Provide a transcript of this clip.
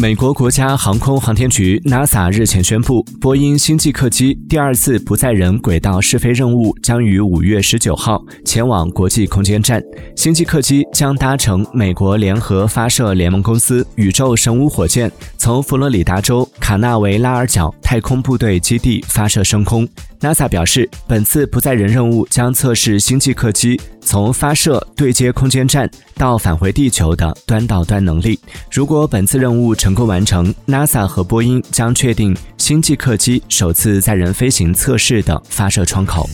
美国国家航空航天局 NASA 日前宣布，波音星际客机第二次不载人轨道试飞任务将于五月十九号前往国际空间站。星际客机将搭乘美国联合发射联盟公司宇宙神五火箭，从佛罗里达州卡纳维拉尔角太空部队基地发射升空。NASA 表示，本次不载人任务将测试星际客机从发射、对接空间站到返回地球的端到端能力。如果本次任务成功完成，NASA 和波音将确定星际客机首次载人飞行测试的发射窗口。